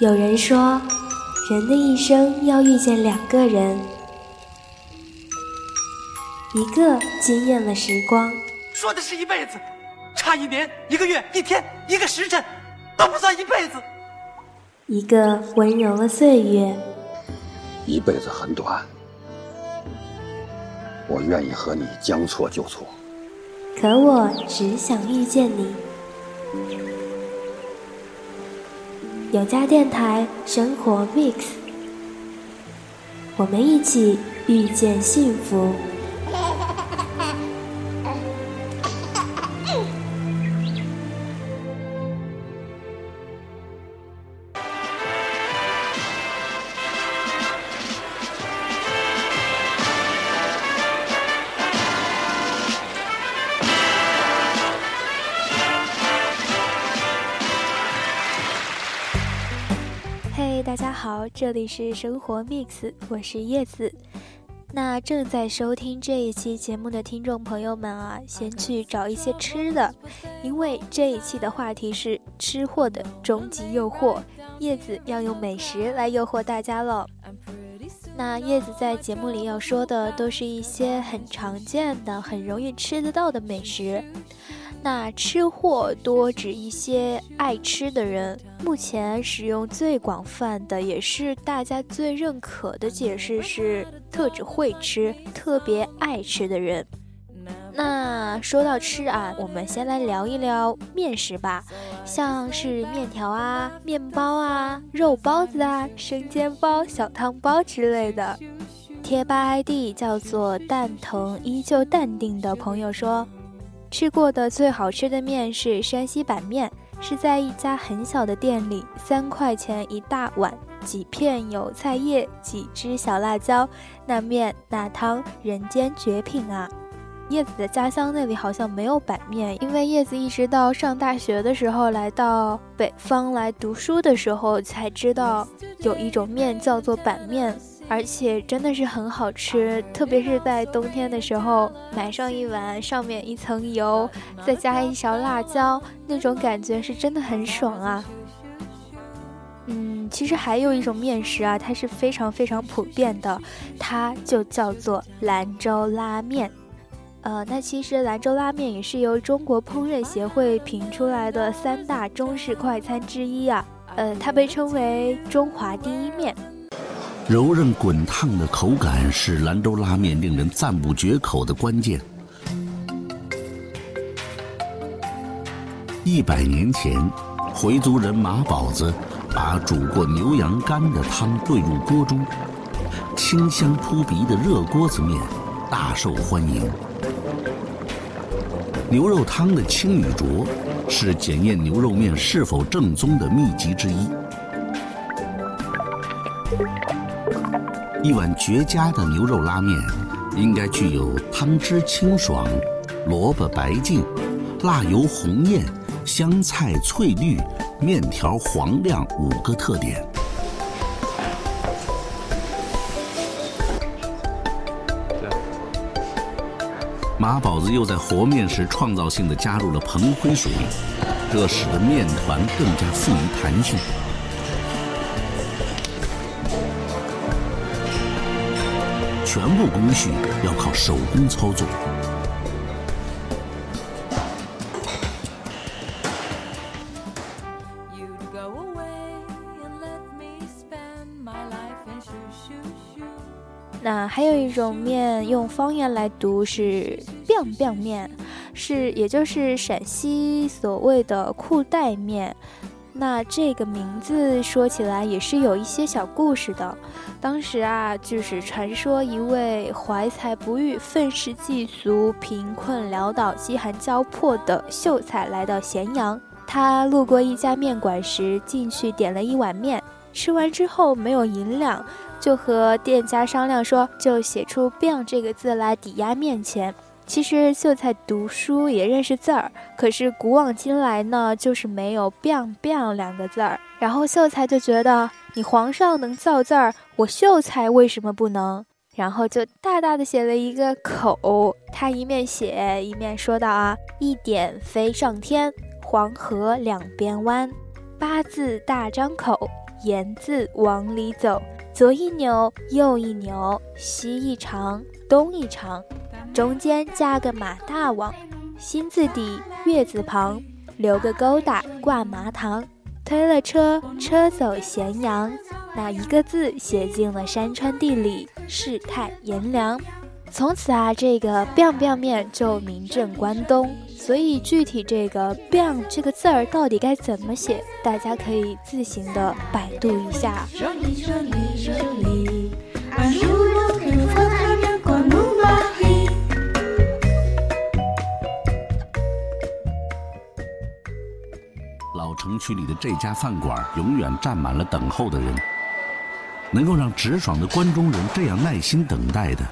有人说，人的一生要遇见两个人，一个惊艳了时光，说的是一辈子，差一年、一个月、一天、一个时辰都不算一辈子；一个温柔了岁月，一辈子很短，我愿意和你将错就错。可我只想遇见你。有家电台生活 Mix，我们一起遇见幸福。大家好，这里是生活 mix，我是叶子。那正在收听这一期节目的听众朋友们啊，先去找一些吃的，因为这一期的话题是吃货的终极诱惑。叶子要用美食来诱惑大家了。那叶子在节目里要说的都是一些很常见的、很容易吃得到的美食。那吃货多指一些爱吃的人。目前使用最广泛的，也是大家最认可的解释是，特指会吃、特别爱吃的人。那说到吃啊，我们先来聊一聊面食吧，像是面条啊、面包啊、肉包子啊、生煎包、小汤包之类的。贴吧 ID 叫做蛋疼依旧淡定的朋友说。吃过的最好吃的面是山西板面，是在一家很小的店里，三块钱一大碗，几片油菜叶，几只小辣椒，那面那汤，人间绝品啊！叶子的家乡那里好像没有板面，因为叶子一直到上大学的时候，来到北方来读书的时候，才知道有一种面叫做板面。而且真的是很好吃，特别是在冬天的时候，买上一碗，上面一层油，再加一勺辣椒，那种感觉是真的很爽啊。嗯，其实还有一种面食啊，它是非常非常普遍的，它就叫做兰州拉面。呃，那其实兰州拉面也是由中国烹饪协会评出来的三大中式快餐之一啊。呃，它被称为中华第一面。柔韧滚烫的口感是兰州拉面令人赞不绝口的关键。一百年前，回族人马宝子把煮过牛羊肝的汤兑入锅中，清香扑鼻的热锅子面大受欢迎。牛肉汤的清与浊，是检验牛肉面是否正宗的秘籍之一。一碗绝佳的牛肉拉面，应该具有汤汁清爽、萝卜白净、辣油红艳、香菜翠绿、面条黄亮五个特点。马宝子又在和面时创造性的加入了蓬灰水，这使得面团更加富于弹性。全部工序要靠手工操作。那还有一种面，用方言来读是 “biang biang 面”，是也就是陕西所谓的裤带面。那这个名字说起来也是有一些小故事的。当时啊，就是传说一位怀才不遇、愤世嫉俗、贫困潦倒、饥寒交迫的秀才来到咸阳。他路过一家面馆时，进去点了一碗面，吃完之后没有银两，就和店家商量说，就写出 “biang” 这个字来抵押面钱。其实秀才读书也认识字儿，可是古往今来呢，就是没有 “biang biang” 两个字儿。然后秀才就觉得，你皇上能造字儿，我秀才为什么不能？然后就大大的写了一个口。他一面写一面说道：“啊，一点飞上天，黄河两边弯，八字大张口，言字往里走，左一扭，右一扭，西一长，东一长，中间加个马大王，心字底，月字旁，留个勾搭挂麻糖，推了车，车走咸阳。那一个字写进了山川地理，世态炎凉。从此啊，这个 “biang biang 面”就名震关东。所以具体这个 “biang” 这个字儿到底该怎么写，大家可以自行的百度一下。城区里的这家饭馆永远站满了等候的人。能够让直爽的关中人这样耐心等待的，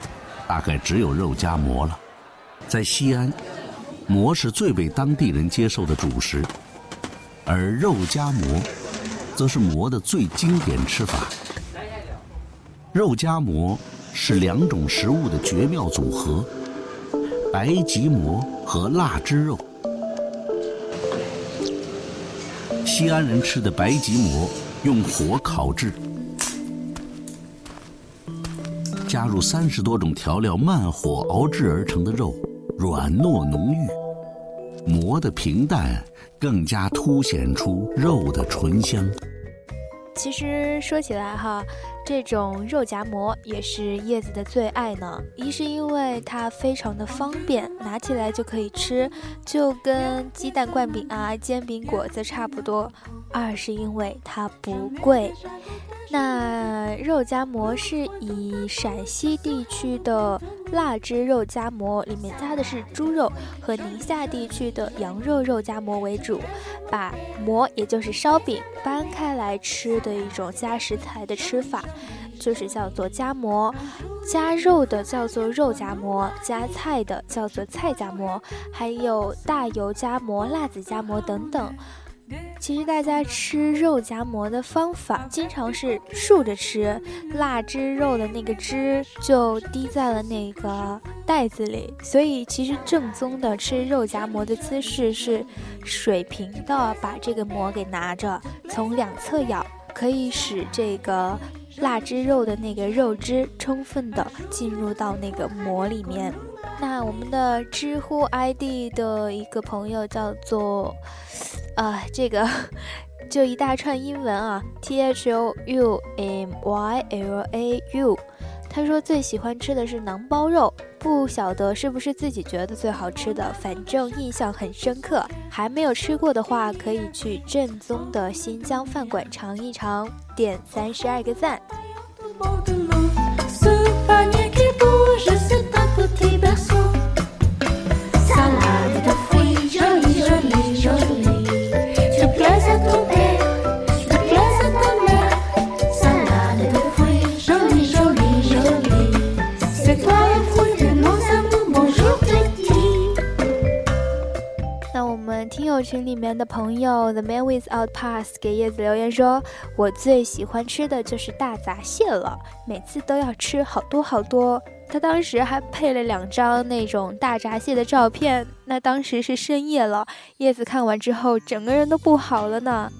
大概只有肉夹馍了。在西安，馍是最被当地人接受的主食，而肉夹馍，则是馍的最经典吃法。肉夹馍是两种食物的绝妙组合：白吉馍和腊汁肉。西安人吃的白吉馍用火烤制。加入三十多种调料，慢火熬制而成的肉，软糯浓郁，馍的平淡更加凸显出肉的醇香。其实说起来哈，这种肉夹馍也是叶子的最爱呢。一是因为它非常的方便，拿起来就可以吃，就跟鸡蛋灌饼啊、煎饼果子差不多；二是因为它不贵。那肉夹馍是以陕西地区的腊汁肉夹馍，里面加的是猪肉，和宁夏地区的羊肉肉夹馍为主，把馍也就是烧饼搬开来吃的一种加食材的吃法，就是叫做夹馍，加肉的叫做肉夹馍，加菜的叫做菜夹馍，还有大油夹馍、辣子夹馍等等。其实大家吃肉夹馍的方法，经常是竖着吃，腊汁肉的那个汁就滴在了那个袋子里。所以其实正宗的吃肉夹馍的姿势是水平的，把这个馍给拿着，从两侧咬，可以使这个腊汁肉的那个肉汁充分的进入到那个馍里面。那我们的知乎 ID 的一个朋友叫做。啊，这个 就一大串英文啊，T H O U M Y L A U。他说最喜欢吃的是馕包肉，不晓得是不是自己觉得最好吃的，反正印象很深刻。还没有吃过的话，可以去正宗的新疆饭馆尝一尝，点三十二个赞。群里面的朋友，The Man Without Pass 给叶子留言说：“我最喜欢吃的就是大闸蟹了，每次都要吃好多好多。”他当时还配了两张那种大闸蟹的照片。那当时是深夜了，叶子看完之后，整个人都不好了呢。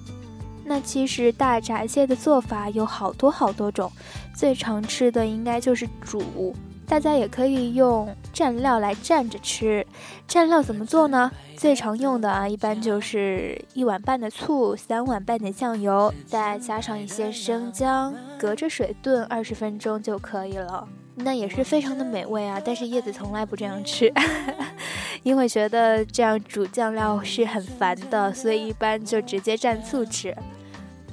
那其实大闸蟹的做法有好多好多种，最常吃的应该就是煮。大家也可以用蘸料来蘸着吃，蘸料怎么做呢？最常用的啊，一般就是一碗半的醋，三碗半的酱油，再加上一些生姜，隔着水炖二十分钟就可以了。那也是非常的美味啊！但是叶子从来不这样吃，因为觉得这样煮酱料是很烦的，所以一般就直接蘸醋吃。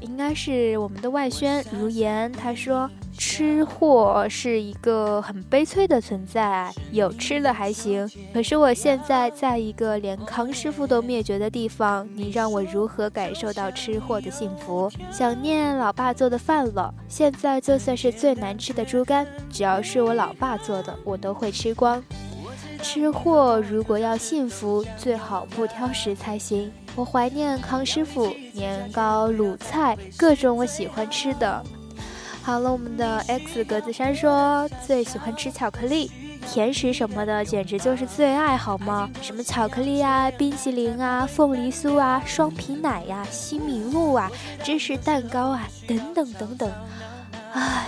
应该是我们的外宣如言，他说。吃货是一个很悲催的存在，有吃的还行。可是我现在在一个连康师傅都灭绝的地方，你让我如何感受到吃货的幸福？想念老爸做的饭了。现在就算是最难吃的猪肝，只要是我老爸做的，我都会吃光。吃货如果要幸福，最好不挑食才行。我怀念康师傅年糕、卤菜，各种我喜欢吃的。好了，我们的 X 格子衫说最喜欢吃巧克力，甜食什么的简直就是最爱，好吗？什么巧克力啊、冰淇淋啊、凤梨酥啊、双皮奶呀、西米露啊、芝士蛋糕啊，等等等等。唉，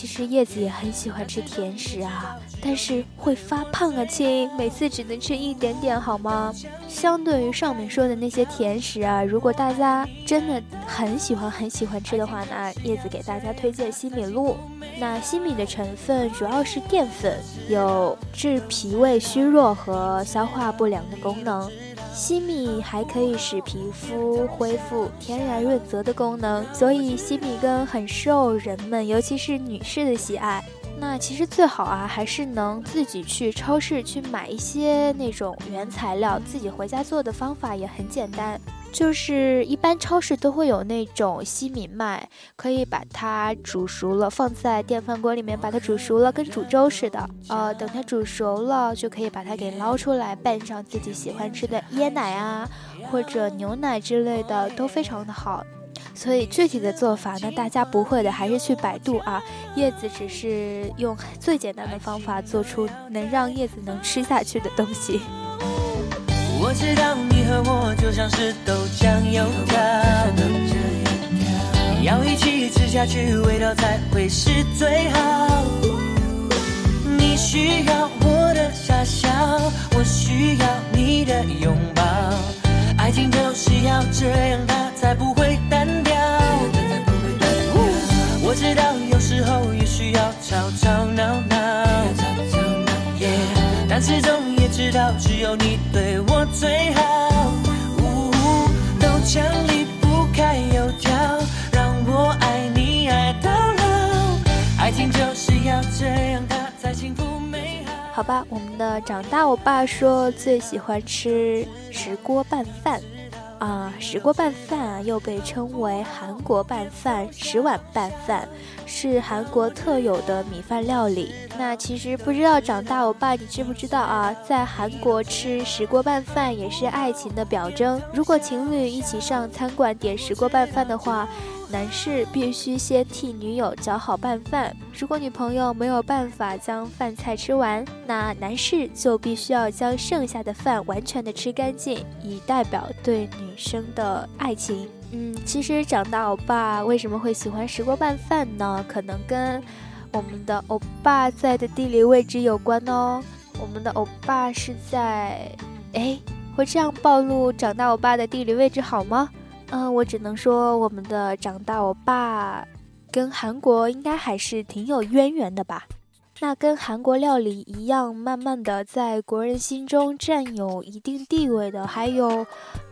其实叶子也很喜欢吃甜食啊。但是会发胖啊，亲！每次只能吃一点点，好吗？相对于上面说的那些甜食啊，如果大家真的很喜欢很喜欢吃的话，那叶子给大家推荐西米露。那西米的成分主要是淀粉，有治脾胃虚弱和消化不良的功能。西米还可以使皮肤恢复天然润泽的功能，所以西米羹很受人们，尤其是女士的喜爱。那其实最好啊，还是能自己去超市去买一些那种原材料，自己回家做的方法也很简单。就是一般超市都会有那种西米卖，可以把它煮熟了，放在电饭锅里面把它煮熟了，跟煮粥似的。呃，等它煮熟了，就可以把它给捞出来，拌上自己喜欢吃的椰奶啊，或者牛奶之类的，都非常的好。所以具体的做法呢，大家不会的还是去百度啊。叶子只是用最简单的方法做出能让叶子能吃下去的东西。我知道你和我就像是豆浆油条，要一起吃下去，味道才会是最好。你需要我的最好。豆浆离不开油条，让我爱你爱到老。爱情就是要这样，它才幸福美好。好吧，我们的长大我爸说最喜欢吃石锅拌饭。啊，石锅拌饭啊，又被称为韩国拌饭、石碗拌饭，是韩国特有的米饭料理。那其实不知道长大我爸你知不知道啊？在韩国吃石锅拌饭也是爱情的表征。如果情侣一起上餐馆点石锅拌饭的话。男士必须先替女友搅好拌饭，如果女朋友没有办法将饭菜吃完，那男士就必须要将剩下的饭完全的吃干净，以代表对女生的爱情。嗯，其实长大欧巴为什么会喜欢石锅拌饭呢？可能跟我们的欧巴在的地理位置有关哦。我们的欧巴是在……哎，会这样暴露长大欧巴的地理位置好吗？嗯，我只能说，我们的长大欧巴跟韩国应该还是挺有渊源的吧。那跟韩国料理一样，慢慢的在国人心中占有一定地位的，还有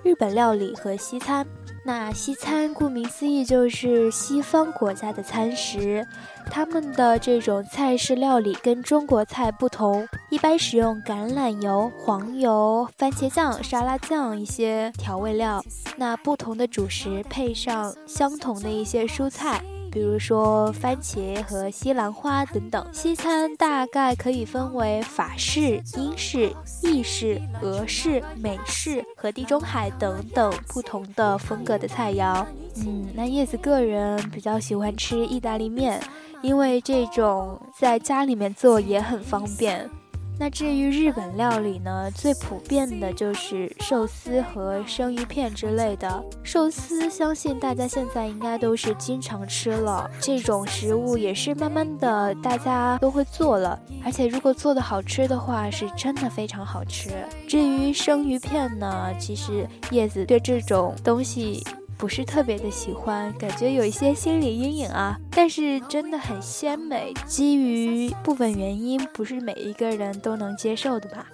日本料理和西餐。那西餐顾名思义就是西方国家的餐食，他们的这种菜式料理跟中国菜不同，一般使用橄榄油、黄油、番茄酱、沙拉酱一些调味料。那不同的主食配上相同的一些蔬菜。比如说番茄和西兰花等等，西餐大概可以分为法式、英式、意式、俄式、美式和地中海等等不同的风格的菜肴。嗯，那叶子个人比较喜欢吃意大利面，因为这种在家里面做也很方便。那至于日本料理呢，最普遍的就是寿司和生鱼片之类的。寿司相信大家现在应该都是经常吃了，这种食物也是慢慢的大家都会做了，而且如果做的好吃的话，是真的非常好吃。至于生鱼片呢，其实叶子对这种东西。不是特别的喜欢，感觉有一些心理阴影啊。但是真的很鲜美，基于部分原因，不是每一个人都能接受的吧。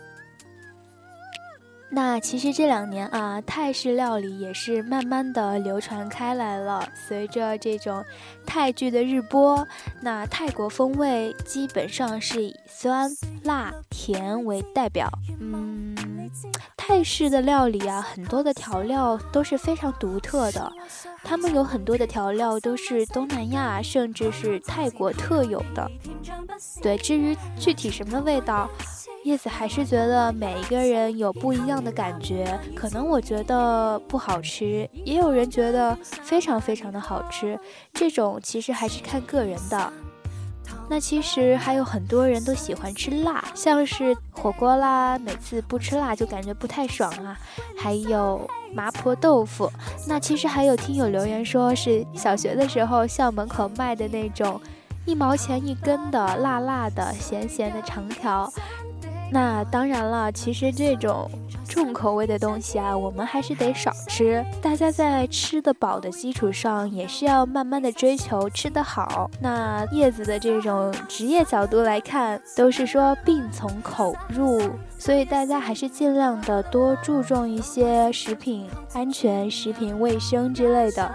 那其实这两年啊，泰式料理也是慢慢的流传开来了。随着这种泰剧的日播，那泰国风味基本上是以酸、辣、甜为代表。嗯。泰式的料理啊，很多的调料都是非常独特的，他们有很多的调料都是东南亚甚至是泰国特有的。对，至于具体什么味道，叶子还是觉得每一个人有不一样的感觉。可能我觉得不好吃，也有人觉得非常非常的好吃，这种其实还是看个人的。那其实还有很多人都喜欢吃辣，像是火锅啦，每次不吃辣就感觉不太爽啊。还有麻婆豆腐，那其实还有听友留言说是小学的时候校门口卖的那种一毛钱一根的辣辣的咸咸的长条。那当然了，其实这种重口味的东西啊，我们还是得少吃。大家在吃得饱的基础上，也是要慢慢的追求吃得好。那叶子的这种职业角度来看，都是说病从口入，所以大家还是尽量的多注重一些食品安全、食品卫生之类的。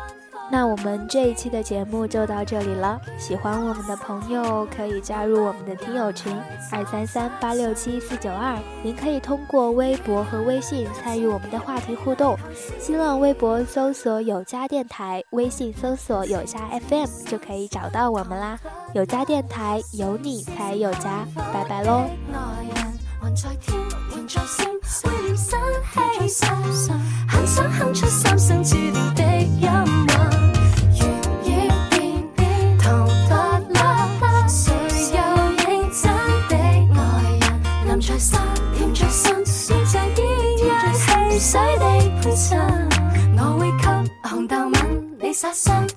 那我们这一期的节目就到这里了。喜欢我们的朋友可以加入我们的听友群二三三八六七四九二。您可以通过微博和微信参与我们的话题互动。新浪微博搜索有家电台，微信搜索有家 FM 就可以找到我们啦。有家电台，有你才有家。拜拜喽。水我会给红豆吻，你撒双。